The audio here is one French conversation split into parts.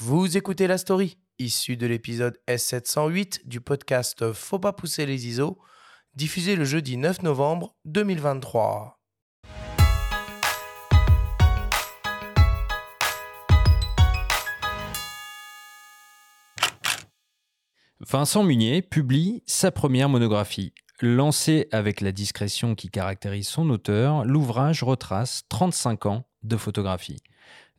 Vous écoutez la story, issue de l'épisode S708 du podcast Faut pas pousser les ISO, diffusé le jeudi 9 novembre 2023. Vincent Munier publie sa première monographie. Lancé avec la discrétion qui caractérise son auteur, l'ouvrage retrace 35 ans de photographie.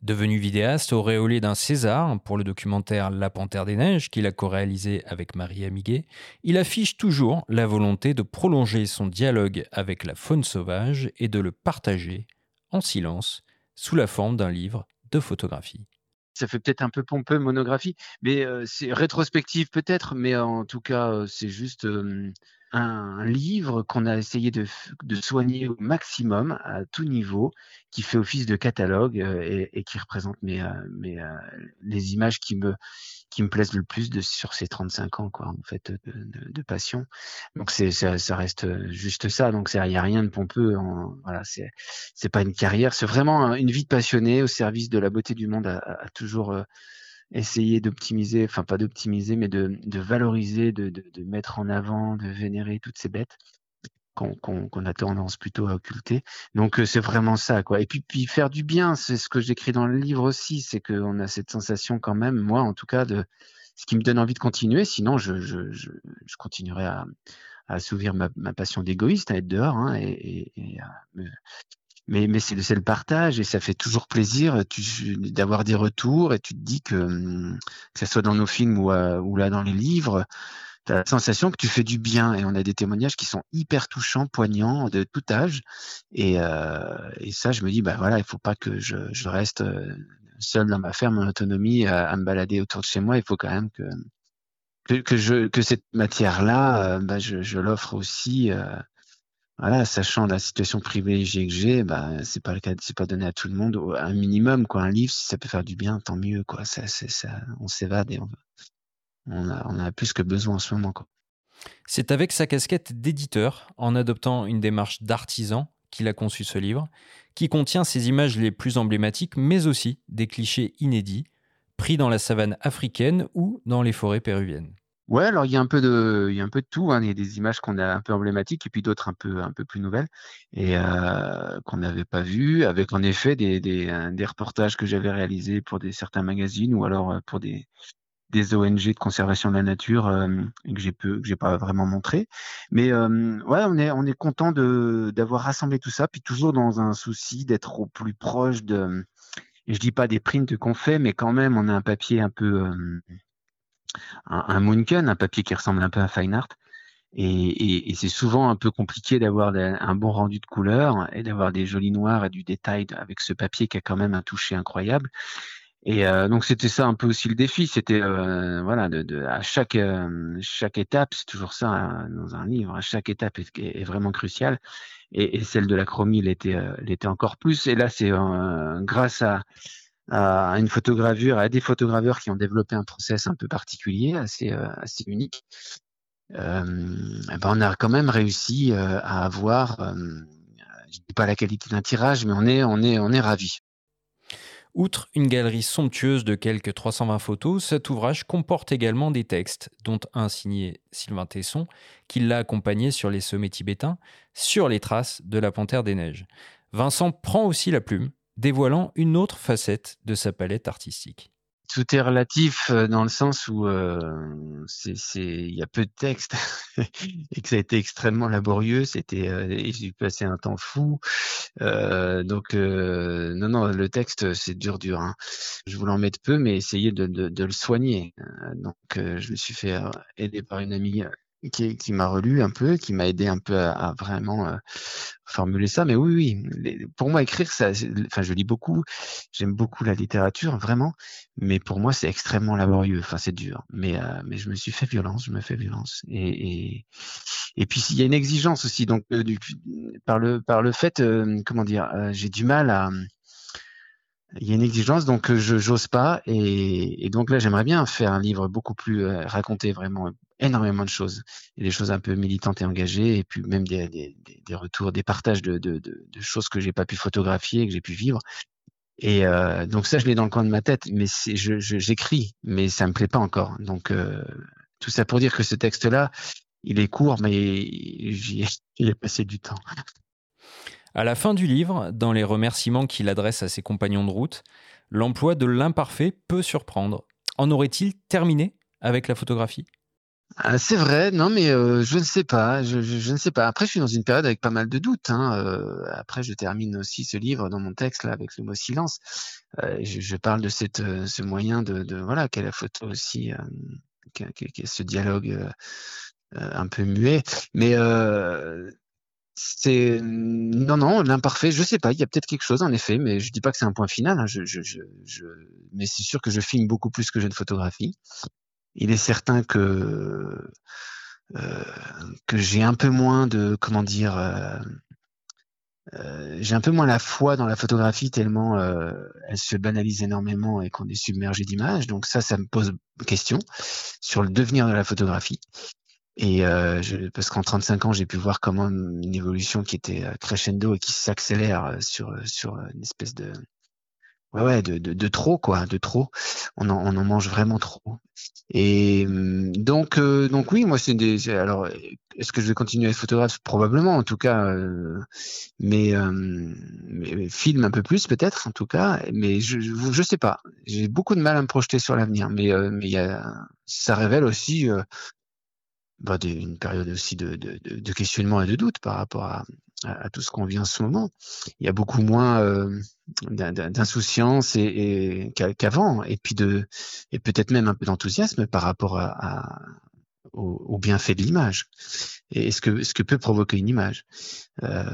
Devenu vidéaste, auréolé d'un César pour le documentaire La Panthère des Neiges qu'il a co-réalisé avec Marie Amiguet, il affiche toujours la volonté de prolonger son dialogue avec la faune sauvage et de le partager en silence sous la forme d'un livre de photographie. Ça fait peut-être un peu pompeux monographie, mais euh, c'est rétrospective peut-être, mais en tout cas euh, c'est juste euh, un livre qu'on a essayé de, de, soigner au maximum à tout niveau, qui fait office de catalogue euh, et, et, qui représente mes, euh, mes, euh, les images qui me, qui me plaisent le plus de, sur ces 35 ans, quoi, en fait, de, de, passion. Donc ça, ça, reste juste ça. Donc il n'y a rien de pompeux. Voilà, c'est, c'est pas une carrière, c'est vraiment une vie de passionné au service de la beauté du monde à, à, toujours essayer d'optimiser, enfin pas d'optimiser, mais de, de valoriser, de, de, de, mettre en avant, de vénérer toutes ces bêtes qu'on qu a tendance plutôt à occulter. Donc c'est vraiment ça, quoi. Et puis, puis faire du bien, c'est ce que j'écris dans le livre aussi, c'est qu'on a cette sensation quand même, moi en tout cas, de ce qui me donne envie de continuer. Sinon, je, je, je, je continuerai à, à assouvir ma, ma passion d'égoïste, à être dehors hein, et, et, et à me, mais, mais c'est le partage et ça fait toujours plaisir d'avoir des retours et tu te dis que, hum, que ce soit dans nos films ou, euh, ou là dans les livres, tu as la sensation que tu fais du bien et on a des témoignages qui sont hyper touchants, poignants, de tout âge. Et, euh, et ça, je me dis, bah voilà, il faut pas que je, je reste euh, seul dans ma ferme en autonomie à, à, me balader autour de chez moi. Il faut quand même que, que, que je, que cette matière-là, euh, bah, je, je l'offre aussi euh, voilà, sachant la situation privilégiée que j'ai, bah, c'est pas le cas, c'est pas donné à tout le monde. Un minimum, quoi, un livre, si ça peut faire du bien, tant mieux, quoi. Ça, ça, on s'évade et on, on, a, on a plus que besoin en ce moment, quoi. C'est avec sa casquette d'éditeur, en adoptant une démarche d'artisan, qu'il a conçu ce livre, qui contient ses images les plus emblématiques, mais aussi des clichés inédits, pris dans la savane africaine ou dans les forêts péruviennes. Ouais, alors il y a un peu de, il y a un peu de tout. Hein. Il y a des images qu'on a un peu emblématiques et puis d'autres un peu, un peu plus nouvelles et euh, qu'on n'avait pas vues, avec en effet des, des, des reportages que j'avais réalisés pour des certains magazines ou alors pour des, des ONG de conservation de la nature euh, que j'ai peu, que j'ai pas vraiment montré. Mais euh, ouais, on est, on est content de d'avoir rassemblé tout ça, puis toujours dans un souci d'être au plus proche de. Je dis pas des prints qu'on fait, mais quand même, on a un papier un peu un, un Munken, un papier qui ressemble un peu à Fine Art. Et, et, et c'est souvent un peu compliqué d'avoir un bon rendu de couleur et d'avoir des jolis noirs et du détail avec ce papier qui a quand même un toucher incroyable. Et euh, donc c'était ça un peu aussi le défi, c'était euh, voilà de, de, à chaque euh, chaque étape, c'est toujours ça hein, dans un livre, à chaque étape est, est vraiment cruciale. Et, et, celle de la chromie l'était euh, l'était encore plus. Et là c'est euh, grâce à à une photogravure, à des photograveurs qui ont développé un process un peu particulier, assez, euh, assez unique, euh, ben on a quand même réussi euh, à avoir, euh, je dis pas la qualité d'un tirage, mais on est, on est, on est ravis. Outre une galerie somptueuse de quelques 320 photos, cet ouvrage comporte également des textes, dont un signé Sylvain Tesson, qui l'a accompagné sur les sommets tibétains, sur les traces de la panthère des neiges. Vincent prend aussi la plume dévoilant une autre facette de sa palette artistique. Tout est relatif dans le sens où euh, il y a peu de texte et que ça a été extrêmement laborieux. C'était, euh, j'ai passé un temps fou. Euh, donc euh, non, non, le texte c'est dur, dur. Hein. Je voulais en mettre peu, mais essayer de le soigner. donc je me suis fait aider par une amie qui, qui m'a relu un peu, qui m'a aidé un peu à, vraiment euh, formuler ça. Mais oui, oui, pour moi, écrire, ça, enfin, je lis beaucoup, j'aime beaucoup la littérature, vraiment. Mais pour moi, c'est extrêmement laborieux. Enfin, c'est dur. Mais, euh, mais je me suis fait violence, je me fais violence. Et, et, et puis, il y a une exigence aussi. Donc, euh, du, par le, par le fait, euh, comment dire, euh, j'ai du mal à il y a une exigence, donc je j'ose pas, et, et, donc là j'aimerais bien faire un livre beaucoup plus euh, raconter vraiment énormément de choses, des choses un peu militantes et engagées, et puis même des, retours, des partages de, choses que j'ai pas pu photographier, que j'ai pu vivre. Et euh, donc ça, je l'ai dans le coin de ma tête, mais j'écris, mais ça me plaît pas encore. Donc euh, tout ça pour dire que ce texte-là, il est court, mais j'y ai, passé du temps. À la fin du livre, dans les remerciements qu'il adresse à ses compagnons de route, l'emploi de l'imparfait peut surprendre. En aurait-il terminé avec la photographie? Ah, c'est vrai, non, mais euh, je ne sais pas, je, ne sais pas. Après, je suis dans une période avec pas mal de doutes. Hein. Euh, après, je termine aussi ce livre dans mon texte là avec le mot silence. Euh, je, parle de cette, ce moyen de, de voilà, qu'est la photo aussi, qu'est ce dialogue un peu muet. Mais c'est non, non, l'imparfait. Je sais pas. Il y a peut-être quelque chose en effet, mais je dis pas que c'est un point final. Hein. Je, je, je, mais c'est sûr que je filme beaucoup plus que je ne photographie il est certain que euh, que j'ai un peu moins de comment dire euh, euh, j'ai un peu moins la foi dans la photographie tellement elle se banalise énormément et qu'on est submergé d'images. Donc ça, ça me pose question sur le devenir de la photographie. Et je, parce qu'en 35 ans, j'ai pu voir comment une évolution qui était crescendo et qui s'accélère sur sur une espèce de ouais, ouais de, de, de, trop quoi, de trop. On en, on en mange vraiment trop. Et mmh, donc, euh, donc oui, moi c'est des. Alors, est-ce que je vais continuer à être photographe? Probablement, en tout cas. Euh, mais, euh, mais, film un peu plus peut-être, en tout cas. Mais je, je, sais pas. J'ai beaucoup de mal à me projeter sur l'avenir. Mais, mais y a, ça révèle aussi bah, une période aussi de, de, de, questionnement et de doute par rapport à, à, tout ce qu'on vit en ce moment. Il y a beaucoup moins euh, d'insouciance et, qu'avant, et puis de, et peut-être même un peu d'enthousiasme par rapport à, au, au, bienfait de l'image et ce que ce que peut provoquer une image. Euh,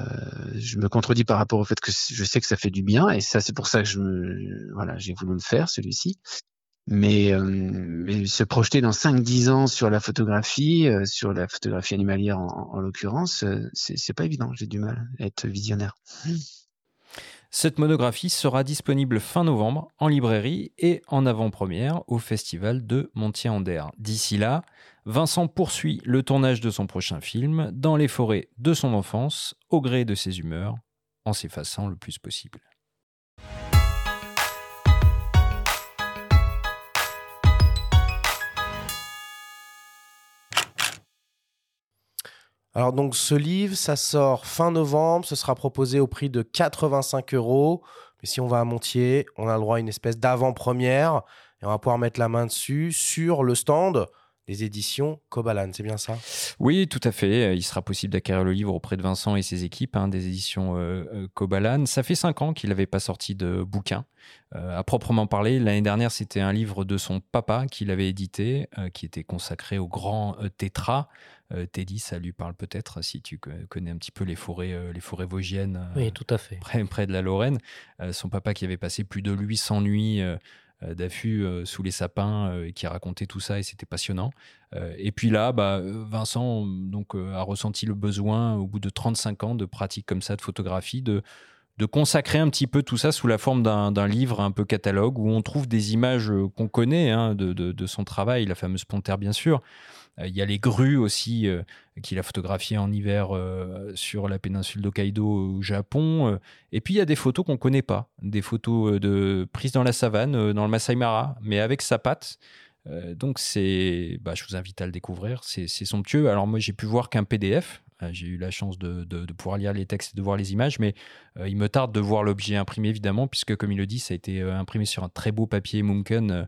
je me contredis par rapport au fait que je sais que ça fait du bien et ça c'est pour ça que je me, voilà j'ai voulu le faire celui-ci mais, euh, mais, se projeter dans 5-10 ans sur la photographie, euh, sur la photographie animalière en, en l'occurrence, euh, c'est pas évident. J'ai du mal à être visionnaire. Cette monographie sera disponible fin novembre en librairie et en avant-première au festival de Montier-en-Der. D'ici là, Vincent poursuit le tournage de son prochain film dans les forêts de son enfance, au gré de ses humeurs, en s'effaçant le plus possible. Alors donc ce livre, ça sort fin novembre, ce sera proposé au prix de 85 euros. Mais si on va à Montier, on a le droit à une espèce d'avant-première et on va pouvoir mettre la main dessus sur le stand des éditions Kobalan, c'est bien ça? Oui, tout à fait. Il sera possible d'acquérir le livre auprès de Vincent et ses équipes hein, des éditions euh, euh, Kobalan. Ça fait cinq ans qu'il n'avait pas sorti de bouquin. Euh, à proprement parler, l'année dernière, c'était un livre de son papa qu'il avait édité, qui était consacré au grand tétra. Teddy, ça lui parle peut-être si tu connais un petit peu les forêts, les forêts vosgiennes. oui, tout à fait. Près, près de la Lorraine. son papa qui avait passé plus de 800 nuits euh, d'affût euh, sous les sapins euh, qui racontait tout ça et c'était passionnant. et puis là, bah, Vincent donc, a ressenti le besoin, au bout de 35 ans de pratique comme ça de photographie, de, de consacrer un petit peu tout ça sous la forme d'un livre un peu catalogue où on trouve des images qu'on connaît hein, de, son travail, la fameuse Panthère bien sûr, euh, il y a les grues aussi euh, qu'il a photographiées en hiver euh, sur la péninsule d'Hokkaido au Japon. Et puis il y a des photos qu'on ne connaît pas, des photos de prises dans la savane, dans le Masai Mara, mais avec sa patte. donc c'est, bah, je vous invite à le découvrir, c'est somptueux. Alors moi j'ai pu voir qu'un PDF, j'ai eu la chance de, pouvoir lire les textes et de voir les images, mais il me tarde de voir l'objet imprimé évidemment, puisque comme il le dit, ça a été imprimé sur un très beau papier Munken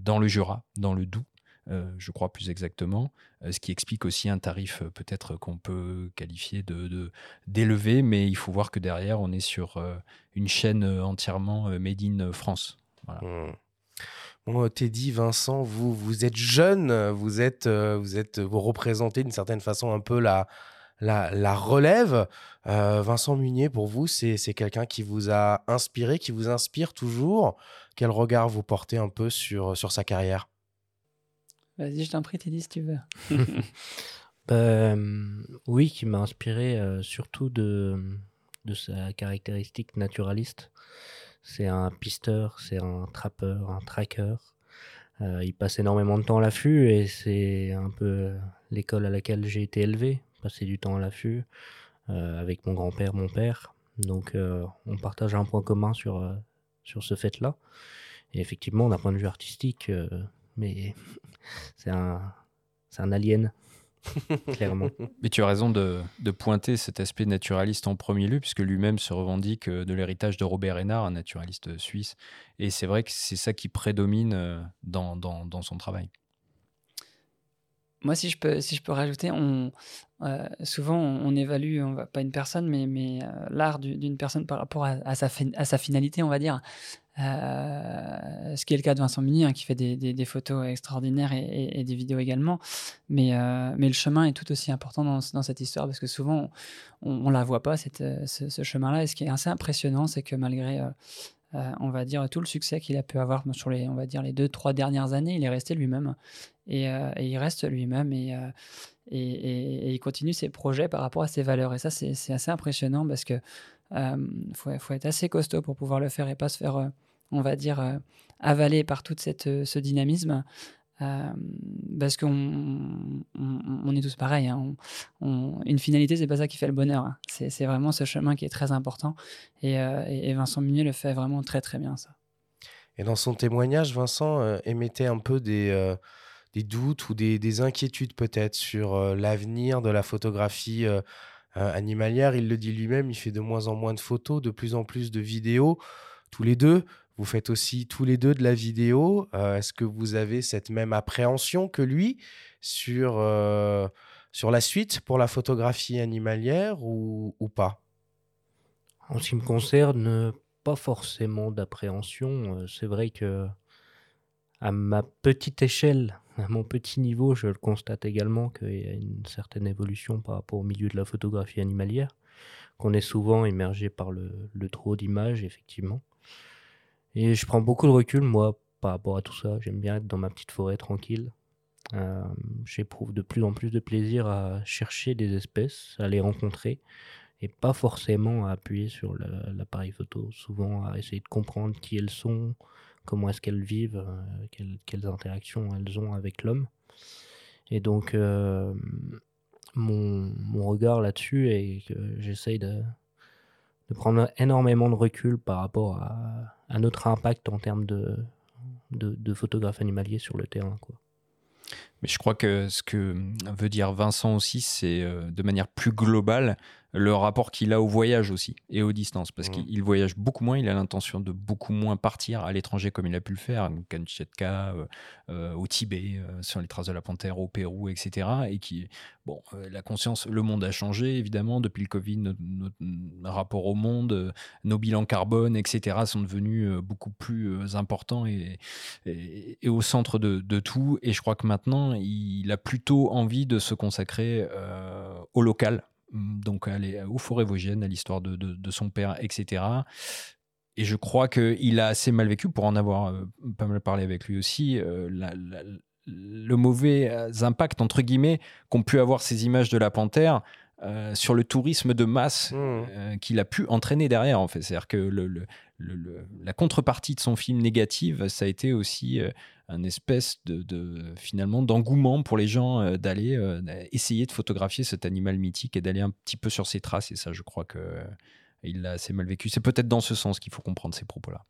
dans le Jura, dans le Doubs. Euh, je crois plus exactement, euh, ce qui explique aussi un tarif euh, peut-être qu'on peut qualifier de d'élevé, mais il faut voir que derrière, on est sur une chaîne entièrement made in France. Voilà. Mmh. Bon, Teddy, Vincent, vous, vous êtes jeune, vous êtes, vous êtes, vous représentez d'une certaine façon un peu la, la, la relève. Vincent Munier, pour vous, c'est quelqu'un qui vous a inspiré, qui vous inspire toujours. Quel regard vous portez un peu sur, sur sa carrière? Vas-y, je t'en prie, Teddy, si tu veux. Ben, oui, qui m'a inspiré euh, surtout de, de sa caractéristique naturaliste. C'est un pisteur, c'est un trappeur, un tracker. Euh, il passe énormément de temps à l'affût et c'est un peu l'école à laquelle j'ai été élevé, passer du temps à l'affût euh, avec mon grand-père, mon père. Donc on partage un point commun sur sur ce fait-là. Et effectivement, d'un point de vue artistique, mais c'est un, un alien. clairement. Mais tu as raison de, pointer cet aspect naturaliste en premier lieu, puisque lui-même se revendique de l'héritage de Robert Hénard, un naturaliste suisse. Et c'est vrai que c'est ça qui prédomine dans, dans, dans son travail. Moi, si je peux, si je peux rajouter, euh, souvent on, évalue, on va, pas une personne, mais, euh, l'art d'une personne par rapport à, sa, finalité, on va dire. Euh, ce qui est le cas de Vincent Munier, hein, qui fait des, photos extraordinaires et, des vidéos également. Mais, le chemin est tout aussi important dans, cette histoire parce que souvent on ne la voit pas, ce chemin-là. Et ce qui est assez impressionnant, c'est que malgré euh, on va dire, tout le succès qu'il a pu avoir sur les, on va dire, les deux, trois dernières années, il est resté lui-même. Et, euh, il reste lui-même euh, et, il continue ses projets par rapport à ses valeurs. Et ça, c'est assez impressionnant parce que faut, être assez costaud pour pouvoir le faire et pas se faire, on va dire, avaler par tout ce dynamisme. Euh, parce qu'on on, est tous pareils. Hein. une finalité, c'est pas ça qui fait le bonheur. Hein. C'est vraiment ce chemin qui est très important. Euh, et, Vincent Munier le fait vraiment très très bien ça. Et dans son témoignage, Vincent euh, émettait un peu des, des doutes ou des inquiétudes peut-être sur l'avenir de la photographie animalière. Il le dit lui-même, il fait de moins en moins de photos, de plus en plus de vidéos. Tous les deux, vous faites aussi tous les deux de la vidéo. Euh, est-ce que vous avez cette même appréhension que lui sur, euh, sur la suite pour la photographie animalière ou, pas? En ce qui me concerne, pas forcément d'appréhension. Euh, c'est vrai que à ma petite échelle, à mon petit niveau, je le constate également qu'il y a une certaine évolution par rapport au milieu de la photographie animalière, qu'on est souvent immergé par le, le trop d'images, effectivement. Et je prends beaucoup de recul, moi, par rapport à tout ça. J'aime bien être dans ma petite forêt tranquille. Euh, j'éprouve de plus en plus de plaisir à chercher des espèces, à les rencontrer, et pas forcément à appuyer sur l'appareil photo. Souvent à essayer de comprendre qui elles sont, comment est-ce qu'elles vivent, euh, quelles, interactions elles ont avec l'homme. Et donc, euh, mon, mon, regard là-dessus est que j'essaye de, de prendre énormément de recul par rapport à, notre impact en termes de, de, de photographe animalier sur le terrain. Mais je crois que ce que veut dire Vincent aussi, c'est euh, de manière plus globale le rapport qu'il a au voyage aussi et aux distances. Parce mmh. qu'il voyage beaucoup moins, il a l'intention de beaucoup moins partir à l'étranger comme il a pu le faire, Kamchatka, euh, euh, au Tibet, sur les traces de la panthère, au Pérou, etc. Et qui, bon, la conscience, le monde a changé évidemment depuis le Covid, notre, rapport au monde, nos bilans carbone, etc. sont devenus beaucoup plus importants et, et, au centre de, de tout. Et je crois que maintenant, il a plutôt envie de se consacrer euh, au local, donc aller aux forêts vosgiennes, à l'histoire de, son père, etc. Et je crois qu'il a assez mal vécu, pour en avoir euh, pas mal parlé avec lui aussi, euh, le mauvais impact, entre guillemets, qu'ont pu avoir ces images de la panthère sur le tourisme de masse mmh. qu'il a pu entraîner derrière, en fait. C'est-à-dire que le, la contrepartie de son film négative, ça a été aussi un espèce de, finalement d'engouement pour les gens euh, d'aller euh, essayer de photographier cet animal mythique et d'aller un petit peu sur ses traces. Et ça, je crois que euh, il l'a assez mal vécu. C'est peut-être dans ce sens qu'il faut comprendre ces propos-là.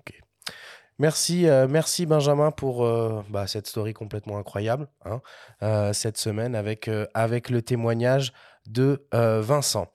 Ok. Merci, merci Benjamin pour bah, cette story complètement incroyable hein, cette semaine avec, avec le témoignage de Vincent.